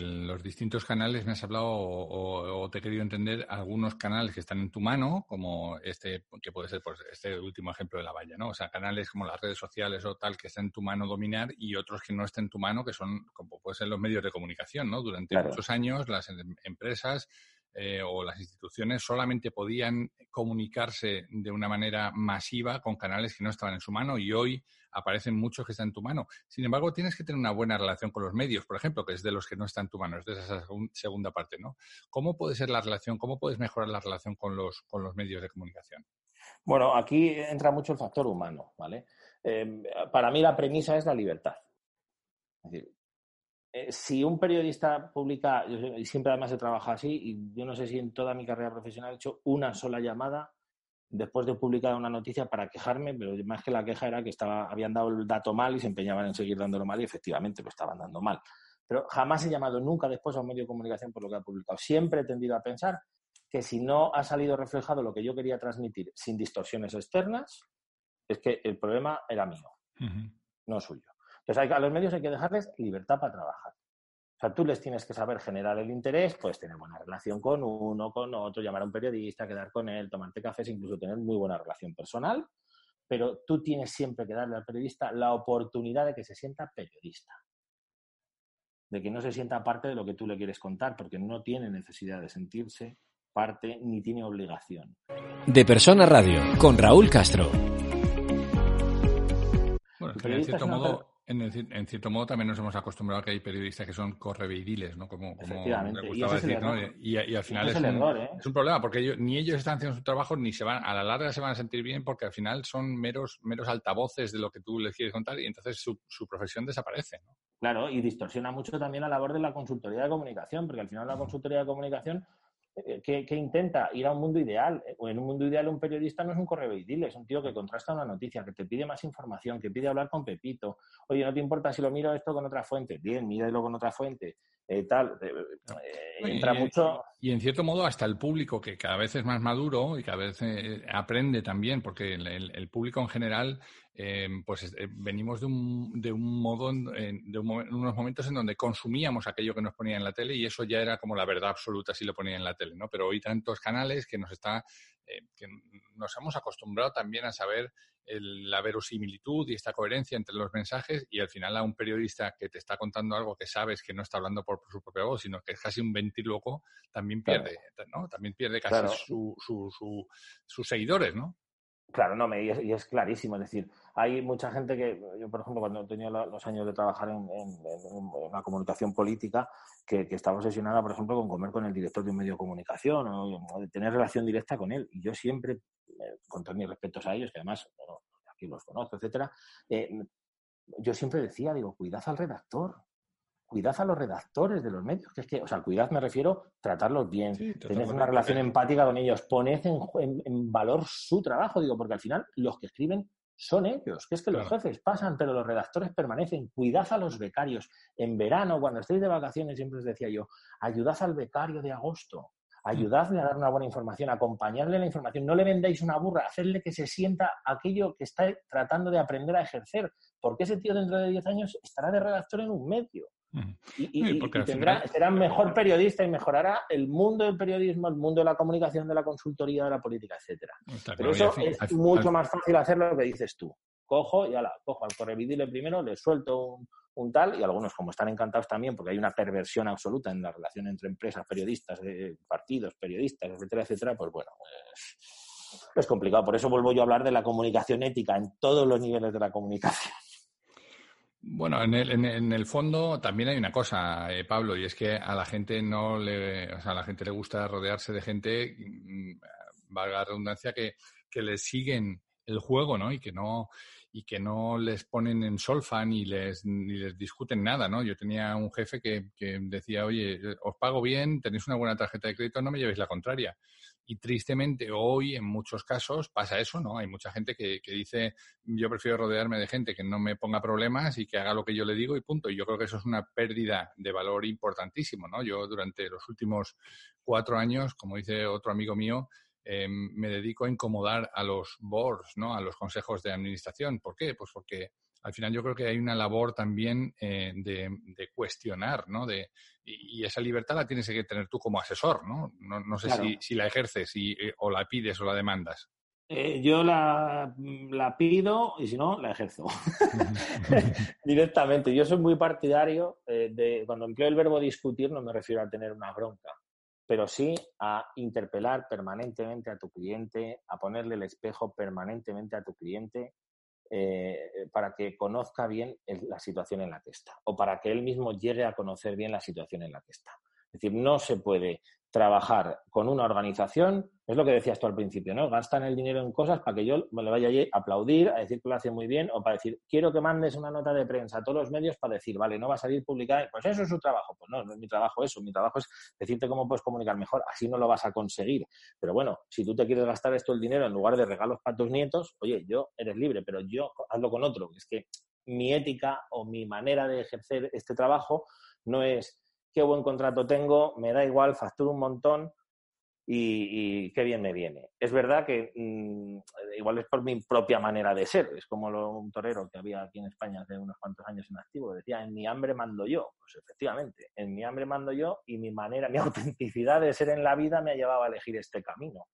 los distintos canales, me has hablado o, te he querido entender algunos canales que están en tu mano, como este, que puede ser pues, este último ejemplo de la valla, ¿no? O sea, canales como las redes sociales o tal que están en tu mano dominar y otros que no están en tu mano, que son, como pueden ser los medios de comunicación, ¿no? Durante muchos años las em, empresas eh, o las instituciones solamente podían comunicarse de una manera masiva con canales que no estaban en su mano y hoy aparecen muchos que están en tu mano. Sin embargo, tienes que tener una buena relación con los medios, por ejemplo, que es de los que no están en tu mano, es de esa segunda parte, ¿no? ¿Cómo puede ser la relación, cómo puedes mejorar la relación con los, con los medios de comunicación?
Bueno, aquí entra mucho el factor humano, ¿vale? Eh, para mí la premisa es la libertad. Es decir, eh, si un periodista publica, y siempre además he trabajado así, y yo no sé si en toda mi carrera profesional he hecho una sola llamada después de publicar una noticia para quejarme, pero más que la queja era que estaba, habían dado el dato mal y se empeñaban en seguir dándolo mal y efectivamente lo estaban dando mal. Pero jamás he llamado nunca después a un medio de comunicación por lo que ha publicado. Siempre he tendido a pensar que si no ha salido reflejado lo que yo quería transmitir sin distorsiones externas, es que el problema era mío, no suyo. Entonces, a los medios hay que dejarles libertad para trabajar. O sea, tú les tienes que saber generar el interés, pues tener buena relación con uno, con otro, llamar a un periodista, quedar con él, tomarte cafés, incluso tener muy buena relación personal, pero tú tienes siempre que darle al periodista la oportunidad de que se sienta periodista, de que no se sienta parte de lo que tú le quieres contar, porque no tiene necesidad de sentirse parte ni tiene obligación.
De Persona Radio, con Raúl Castro.
Bueno, en cierto modo, en, cierto modo también nos hemos acostumbrado a que hay periodistas que son correveidiles, ¿no? Como, me gustaba decir, ¿no? Y, al final es, un, ¿eh? es, un, problema, porque ni ellos están haciendo su trabajo, ni se van, a la larga se van a sentir bien, porque al final son meros, meros altavoces de lo que tú les quieres contar y entonces su, su profesión desaparece, ¿no?
Claro, y distorsiona mucho también la labor de la consultoría de comunicación, porque al final la consultoría de comunicación eh, que, intenta ir a un mundo ideal. O en un mundo ideal un periodista no es un correveidil, es un tío que contrasta una noticia, que te pide más información, que pide hablar con Pepito. Oye, ¿no te importa si lo miro esto con otra fuente? Bien, míralo con otra fuente. Eh, tal, eh, entra mucho...
Y en cierto modo hasta el público, que cada vez es más maduro y cada vez aprende también, porque el público en general Em, pues eh, venimos de un, de un modo, de unos momentos en donde consumíamos aquello que nos ponía en la tele y eso ya era como la verdad absoluta si lo ponía en la tele, ¿no? Pero hoy tantos canales que nos está, eh, que nos hemos acostumbrado también a saber la verosimilitud y esta coherencia entre los mensajes y al final a un periodista que te está contando algo que sabes que no está hablando por, su propia voz, sino que es casi un ventíloco, también pierde, ¿no? También pierde casi sus seguidores, ¿no?
Claro, no, y, es, clarísimo. Es decir, hay mucha gente que, yo por ejemplo, cuando tenía los años de trabajar en, una comunicación política, que, estaba obsesionada, por ejemplo, con comer con el director de un medio de comunicación o, de tener relación directa con él. Y yo siempre, eh, con todos mis respetos a ellos, que además aquí los conozco, etcétera, eh, yo siempre decía, digo, cuidad al redactor cuidad a los redactores de los medios, que es que, o sea, cuidad me refiero tratarlos bien, tener una relación empática con ellos, poned en, valor su trabajo, digo, porque al final los que escriben son ellos, que es que los jefes pasan, pero los redactores permanecen. Cuidad a los becarios. En verano, cuando estéis de vacaciones, siempre os decía yo, ayudad al becario de agosto, ayudadle a dar una buena información, acompañarle la información, no le vendáis una burra, hacerle que se sienta aquello que está tratando de aprender a ejercer, porque ese tío dentro de 10 años estará de redactor en un medio. Y, tendrá, será mejor periodista y mejorará el mundo del periodismo, el mundo de la comunicación, de la consultoría, de la política, etcétera. Pero eso es mucho más fácil hacerlo lo que dices tú. Cojo y la cojo al correvidile primero, le suelto un, tal, y algunos, como están encantados también, porque hay una perversión absoluta en la relación entre empresas, periodistas, eh, partidos, periodistas, etcétera, etcétera, pues bueno, pues, es complicado. Por eso vuelvo yo a hablar de la comunicación ética en todos los niveles de la comunicación.
Bueno, en el, en, el, fondo también hay una cosa, eh, Pablo, y es que a la gente no le, o sea, a la gente le gusta rodearse de gente, mm, valga la redundancia, que, que le siguen el juego, ¿no? Y que no, y que no les ponen en solfa ni les, ni les discuten nada, ¿no? Yo tenía un jefe que, que decía, oye, os pago bien, tenéis una buena tarjeta de crédito, no me llevéis la contraria. Y tristemente hoy en muchos casos pasa eso, ¿no? Hay mucha gente que, dice yo prefiero rodearme de gente que no me ponga problemas y que haga lo que yo le digo y punto. Y yo creo que eso es una pérdida de valor importantísimo, ¿no? Yo durante los últimos cuatro años, como dice otro amigo mío, me dedico a incomodar a los boards, ¿no? A los consejos de administración. ¿Por qué? Pues porque al final yo creo que hay una labor también eh, de, cuestionar, ¿no? De, y, esa libertad la tienes que tener tú como asesor, ¿no? No, sé si, la ejerces eh, o la pides o la demandas.
Eh, yo la, pido y si no, la ejerzo directamente. Yo soy muy partidario de, cuando empleo el verbo discutir, no me refiero a tener una bronca, pero sí a interpelar permanentemente a tu cliente, a ponerle el espejo permanentemente a tu cliente eh, para que conozca bien la situación en la que está o para que él mismo llegue a conocer bien la situación en la que está. Es decir, no se puede trabajar con una organización, es lo que decías tú al principio, ¿no? Gastan el dinero en cosas para que yo me le vaya a aplaudir, a decir que lo hace muy bien, o para decir, quiero que mandes una nota de prensa a todos los medios para decir, vale, no va a salir publicada, pues eso es su trabajo. Pues no, no es mi trabajo eso, mi trabajo es decirte cómo puedes comunicar mejor, así no lo vas a conseguir. Pero bueno, si tú te quieres gastar esto el dinero en lugar de regalos para tus nietos, oye, yo eres libre, pero yo hazlo con otro. Es que mi ética o mi manera de ejercer este trabajo no es qué buen contrato tengo, me da igual, facturo un montón y, qué bien me viene. Es verdad que mm, igual es por mi propia manera de ser, es como un torero que había aquí en España hace unos cuantos años en activo, decía, en mi hambre mando yo. Pues efectivamente, en mi hambre mando yo y mi manera, mi autenticidad de ser en la vida me ha llevado a elegir este camino.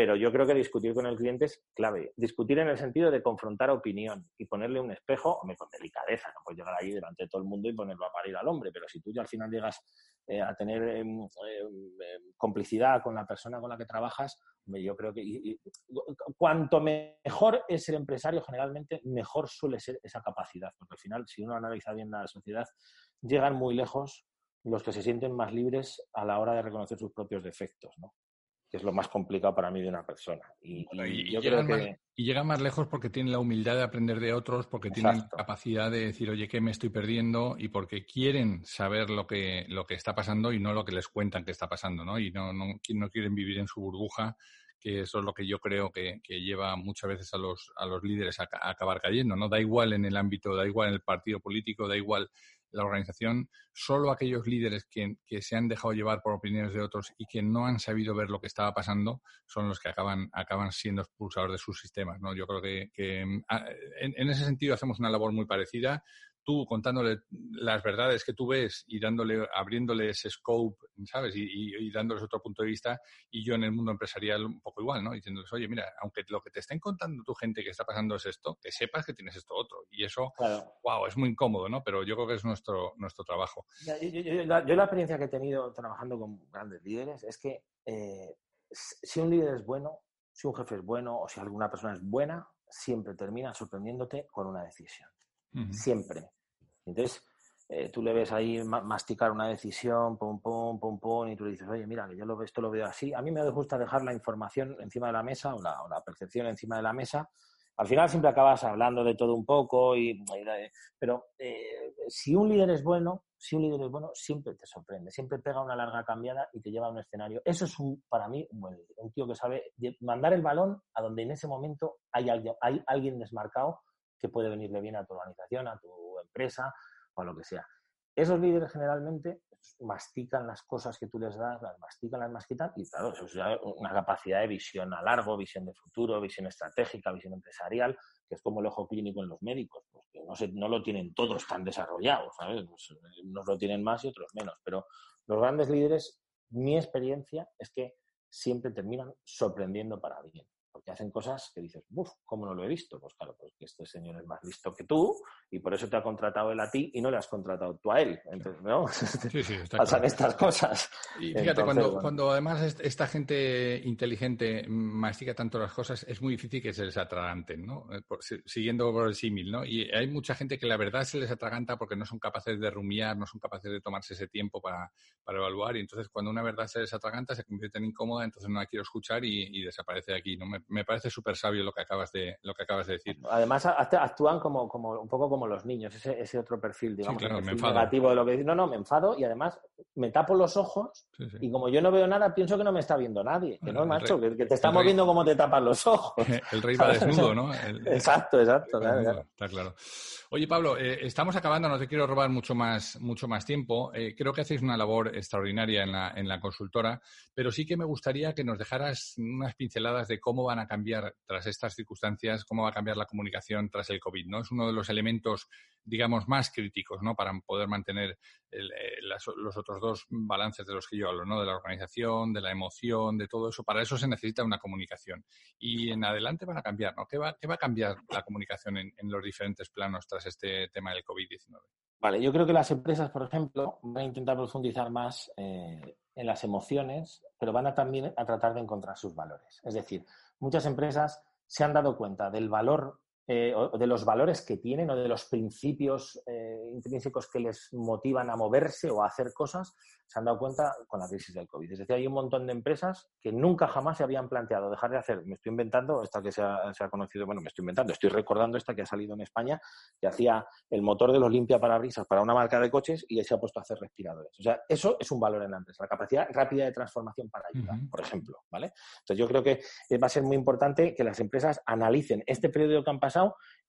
Pero yo creo que discutir con el cliente es clave. Discutir en el sentido de confrontar opinión y ponerle un espejo, hombre, con delicadeza, no puedes llegar ahí delante de todo el mundo y ponerlo a parir al hombre, pero si tú ya al final llegas eh, a tener em, em, em, complicidad con la persona con la que trabajas, yo creo que cuanto mejor es el empresario, generalmente mejor suele ser esa capacidad, porque al final, si uno analiza bien la sociedad, llegan muy lejos los que se sienten más libres a la hora de reconocer sus propios defectos, ¿no? Que es lo más complicado para mí de una persona. Y,
llegan, más, lejos porque tienen la humildad de aprender de otros, porque tienen la capacidad de decir, oye, ¿qué me estoy perdiendo? Y porque quieren saber lo que, lo que está pasando y no lo que les cuentan que está pasando, ¿no? Y no, no, no quieren vivir en su burbuja, que eso es lo que yo creo que, lleva muchas veces a los, a los líderes a, a, acabar cayendo, ¿no? Da igual en el ámbito, da igual en el partido político, da igual la organización, solo aquellos líderes que, se han dejado llevar por opiniones de otros y que no han sabido ver lo que estaba pasando son los que acaban, acaban siendo expulsadores de sus sistemas. ¿no? Yo creo que, ah, en, ese sentido hacemos una labor muy parecida tú contándole las verdades que tú ves y dándole, abriéndole ese scope, ¿sabes? Y, y, dándoles otro punto de vista, y yo en el mundo empresarial un poco igual, ¿no? Diciéndoles, oye, mira, aunque lo que te estén contando tu gente que está pasando es esto, que sepas que tienes esto otro. Y eso, wow, es muy incómodo, ¿no? Pero yo creo que es nuestro, nuestro trabajo.
Yo, la, experiencia que he tenido trabajando con grandes líderes es que eh, si un líder es bueno, si un jefe es bueno o si alguna persona es buena, siempre termina sorprendiéndote con una decisión. Siempre. Entonces, eh, tú le ves ahí masticar una decisión, pum, pum, pum, pum, y tú le dices, oye, mira, que yo lo, esto lo veo así. A mí me gusta dejar la información encima de la mesa o la, percepción encima de la mesa. Al final siempre acabas hablando de todo un poco, y, pero eh, si un líder es bueno, si un líder es bueno, siempre te sorprende, siempre pega una larga cambiada y te lleva a un escenario. Eso es un, para mí un un tío que sabe mandar el balón a donde en ese momento hay alguien, hay alguien desmarcado que puede venirle bien a tu organización, a tu empresa o lo que sea. Esos líderes generalmente mastican las cosas que tú les das, las mastican, las mastican y claro, eso es una capacidad de visión a largo, visión de futuro, visión estratégica, visión empresarial, que es como el ojo clínico en los médicos, pues no, se, no lo tienen todos tan desarrollados, ¿sabes? Pues, eh, unos lo tienen más y otros menos, pero los grandes líderes, mi experiencia es que siempre terminan sorprendiendo para bien porque hacen cosas que dices, uff, ¿cómo no lo he visto? Pues claro, porque este señor es más listo que tú y por eso te ha contratado él a ti y no le has contratado tú a él. Entonces, ¿no? Sí, sí, está Pasan estas cosas.
Y fíjate, cuando, cuando además esta gente inteligente mastica tanto las cosas, es muy difícil que se les atraganten, ¿no? Eh, siguiendo por el símil, ¿no? Y hay mucha gente que la verdad se les atraganta porque no son capaces de rumiar, no son capaces de tomarse ese tiempo para, para evaluar y entonces cuando una verdad se les atraganta se convierte en incómoda, entonces no la quiero escuchar y, y desaparece de aquí, ¿no? Me, me, parece súper sabio lo que acabas de lo que acabas de decir.
Además, actúan como, como un poco como los niños, ese, ese otro perfil, digamos, negativo de lo que dicen. No, no, me enfado y además me tapo los ojos y como yo no veo nada, pienso que no me está viendo nadie. Que no, macho, que, te estamos viendo cómo te tapan los ojos.
El rey va desnudo, ¿no?
exacto, exacto.
Está claro. Oye, Pablo, eh, estamos acabando, no te quiero robar mucho más, mucho más tiempo. Eh, creo que hacéis una labor extraordinaria en la, en la consultora, pero sí que me gustaría que nos dejaras unas pinceladas de cómo van a cambiar tras estas circunstancias, cómo va a cambiar la comunicación tras el COVID, ¿no? Es uno de los elementos, digamos, más críticos, ¿no? Para poder mantener eh, los otros dos balances de los que yo hablo, ¿no? De la organización, de la emoción, de todo eso. Para eso se necesita una comunicación. Y en adelante van a cambiar, ¿no? ¿Qué va, qué va a cambiar la comunicación en, en los diferentes planos tras este tema del COVID-19?
Vale, yo creo que las empresas, por ejemplo, van a intentar profundizar más eh, en las emociones, pero van a también a tratar de encontrar sus valores. Es decir, muchas empresas se han dado cuenta del valor eh, de los valores que tienen o de los principios eh, intrínsecos que les motivan a moverse o a hacer cosas, se han dado cuenta con la crisis del COVID. Es decir, hay un montón de empresas que nunca jamás se habían planteado dejar de hacer. Me estoy inventando, esta que se ha, conocido, bueno, me estoy inventando, estoy recordando esta que ha salido en España, que hacía el motor de los limpia parabrisas para una marca de coches y se ha puesto a hacer respiradores. O sea, eso es un valor en la empresa, la capacidad rápida de transformación para ayudar, por ejemplo. ¿vale? Entonces, yo creo que va a ser muy importante que las empresas analicen este periodo que han pasado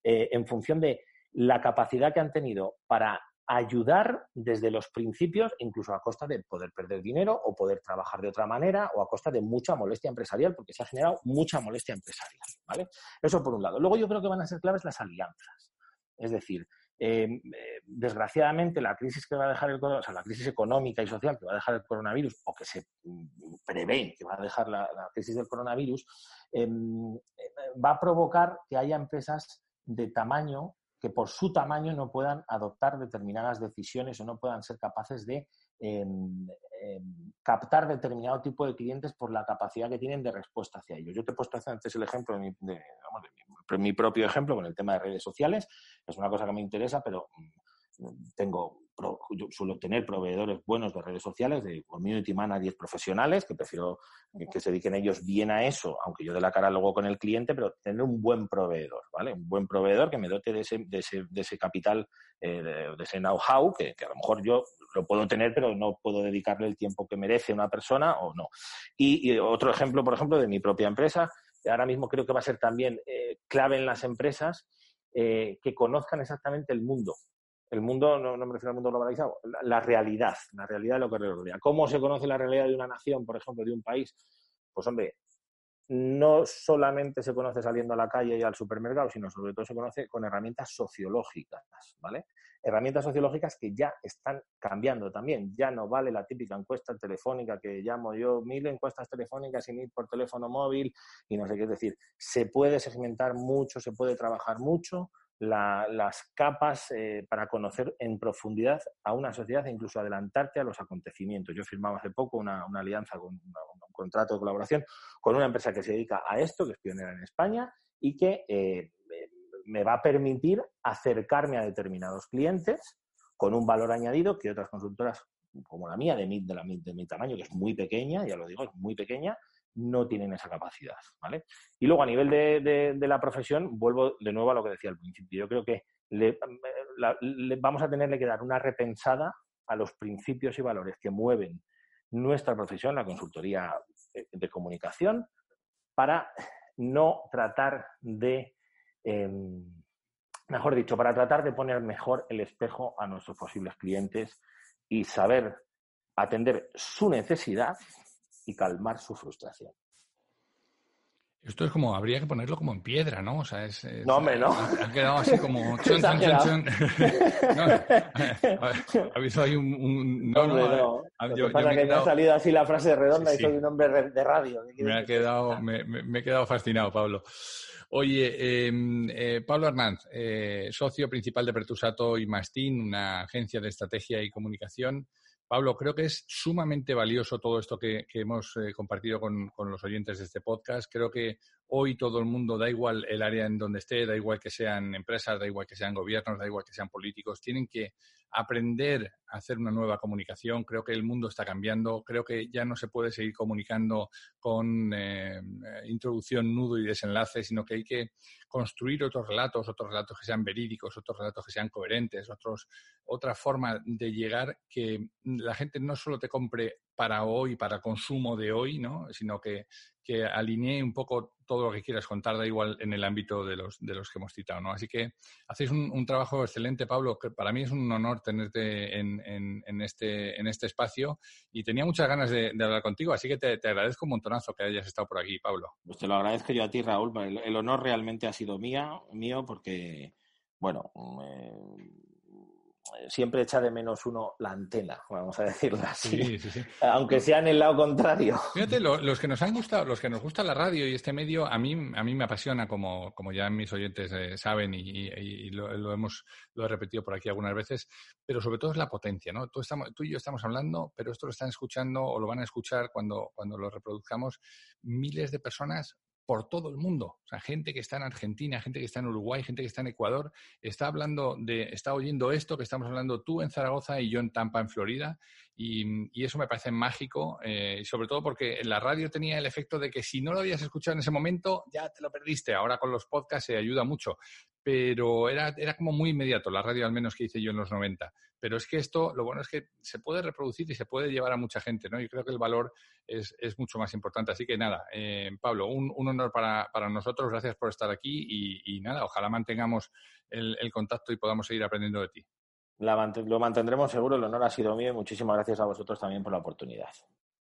eh, en función de la capacidad que han tenido para ayudar desde los principios, incluso a costa de poder perder dinero o poder trabajar de otra manera o a costa de mucha molestia empresarial, porque se ha generado mucha molestia empresarial. ¿vale? Eso por un lado. Luego yo creo que van a ser claves las alianzas. Es decir, eh, desgraciadamente la crisis que va a dejar el o sea, la crisis económica y social que va a dejar el coronavirus o que se mm, prevé que va a dejar la, crisis del coronavirus em, va a provocar que haya empresas de tamaño que por su tamaño no puedan adoptar determinadas decisiones o no puedan ser capaces de em, captar determinado tipo de clientes por la capacidad que tienen de respuesta hacia ellos. Yo te he puesto antes el ejemplo de mi, propio ejemplo con el tema de redes sociales. Es una cosa que me interesa, pero mm, tengo yo suelo tener proveedores buenos de redes sociales, de community managers profesionales, que prefiero que se dediquen ellos bien a eso, aunque yo de la cara luego con el cliente, pero tener un buen proveedor, ¿vale? Un buen proveedor que me dote de ese, de ese, de ese capital, eh, de, ese know-how, que, a lo mejor yo lo puedo tener, pero no puedo dedicarle el tiempo que merece una persona o no. Y, otro ejemplo, por ejemplo, de mi propia empresa, ahora mismo creo que va a ser también eh, clave en las empresas eh, que conozcan exactamente el mundo el mundo, no, me refiero al mundo globalizado, la, realidad, la realidad de lo que rodea. ¿Cómo se conoce la realidad de una nación, por ejemplo, de un país? Pues hombre, no solamente se conoce saliendo a la calle y al supermercado, sino sobre todo se conoce con herramientas sociológicas, ¿vale? Herramientas sociológicas que ya están cambiando también. Ya no vale la típica encuesta telefónica que llamo yo, mil encuestas telefónicas sin ir por teléfono móvil y no sé qué. Decir, se puede segmentar mucho, se puede trabajar mucho las capas eh, para conocer en profundidad a una sociedad e incluso adelantarte a los acontecimientos. Yo he firmado hace poco una, alianza, con, un contrato de colaboración con una empresa que se dedica a esto, que es pionera en España y que eh, me va a permitir acercarme a determinados clientes con un valor añadido que otras consultoras como la mía, de mi, de, la, de mi tamaño, que es muy pequeña, ya lo digo, es muy pequeña, no tienen esa capacidad, ¿vale? Y luego a nivel de, la profesión, vuelvo de nuevo a lo que decía al principio. Yo creo que le, vamos a tenerle que dar una repensada a los principios y valores que mueven nuestra profesión, la consultoría de, comunicación, para no tratar de, em, mejor dicho, para tratar de poner mejor el espejo a nuestros posibles clientes y saber atender su necesidad y calmar su frustración.
Esto es como, habría que ponerlo como en piedra, ¿no? O sea, es,
no, hombre, no.
Ha, quedado así como... Chon, chon, chon, no, ha habido ahí un...
no, no, no. Yo, yo me, quedado... ha salido así la frase redonda y soy un hombre de radio.
Me ha quedado, me, me, he quedado fascinado, Pablo. Oye, em, eh, Pablo Hernández, eh, socio principal de Pertusato y Mastín, una agencia de estrategia y comunicación. Pablo, creo que es sumamente valioso todo esto que, hemos eh, compartido con, con, los oyentes de este podcast. Creo que hoy todo el mundo, da igual el área en donde esté, da igual que sean empresas, da igual que sean gobiernos, da igual que sean políticos, tienen que aprender a hacer una nueva comunicación. Creo que el mundo está cambiando. Creo que ya no se puede seguir comunicando con eh, introducción, nudo y desenlace, sino que hay que construir otros relatos, otros relatos que sean verídicos, otros relatos que sean coherentes, otros, otra forma de llegar que la gente no solo te compre para hoy, para consumo de hoy, ¿no? Sino que, que alinee un poco todo lo que quieras contar, da igual en el ámbito de los, de los que hemos citado, ¿no? Así que hacéis un, trabajo excelente, Pablo, que para mí es un honor tenerte en, en, este, en este espacio y tenía muchas ganas de, hablar contigo, así que te, agradezco un montonazo que hayas estado por aquí, Pablo.
Pues te lo agradezco yo a ti, Raúl, el, honor realmente ha sido mía, mío porque, bueno, siempre echa de menos uno la antena, vamos a decirlo así. Aunque sea en el lado contrario.
Fíjate, los que nos han gustado, los que nos gusta la radio y este medio, a mí, a mí me apasiona, como, como ya mis oyentes eh, saben y, lo, hemos lo he repetido por aquí algunas veces, pero sobre todo es la potencia, ¿no? Tú, estamos, tú y yo estamos hablando, pero esto lo están escuchando o lo van a escuchar cuando, cuando lo reproduzcamos miles de personas por todo el mundo. O sea, gente que está en Argentina, gente que está en Uruguay, gente que está en Ecuador, está hablando de, está oyendo esto que estamos hablando tú en Zaragoza y yo en Tampa, en Florida. Y, eso me parece mágico, eh, sobre todo porque la radio tenía el efecto de que si no lo habías escuchado en ese momento, ya te lo perdiste. Ahora con los podcasts se ayuda mucho pero era, era como muy inmediato, la radio al menos que hice yo en los 90. Pero es que esto, lo bueno es que se puede reproducir y se puede llevar a mucha gente, ¿no? Y creo que el valor es, es mucho más importante. Así que nada, eh, Pablo, un, un honor para, para, nosotros, gracias por estar aquí y, nada, ojalá mantengamos el, el, contacto y podamos seguir aprendiendo de ti.
lo mantendremos seguro, el honor ha sido mío y muchísimas gracias a vosotros también por la oportunidad.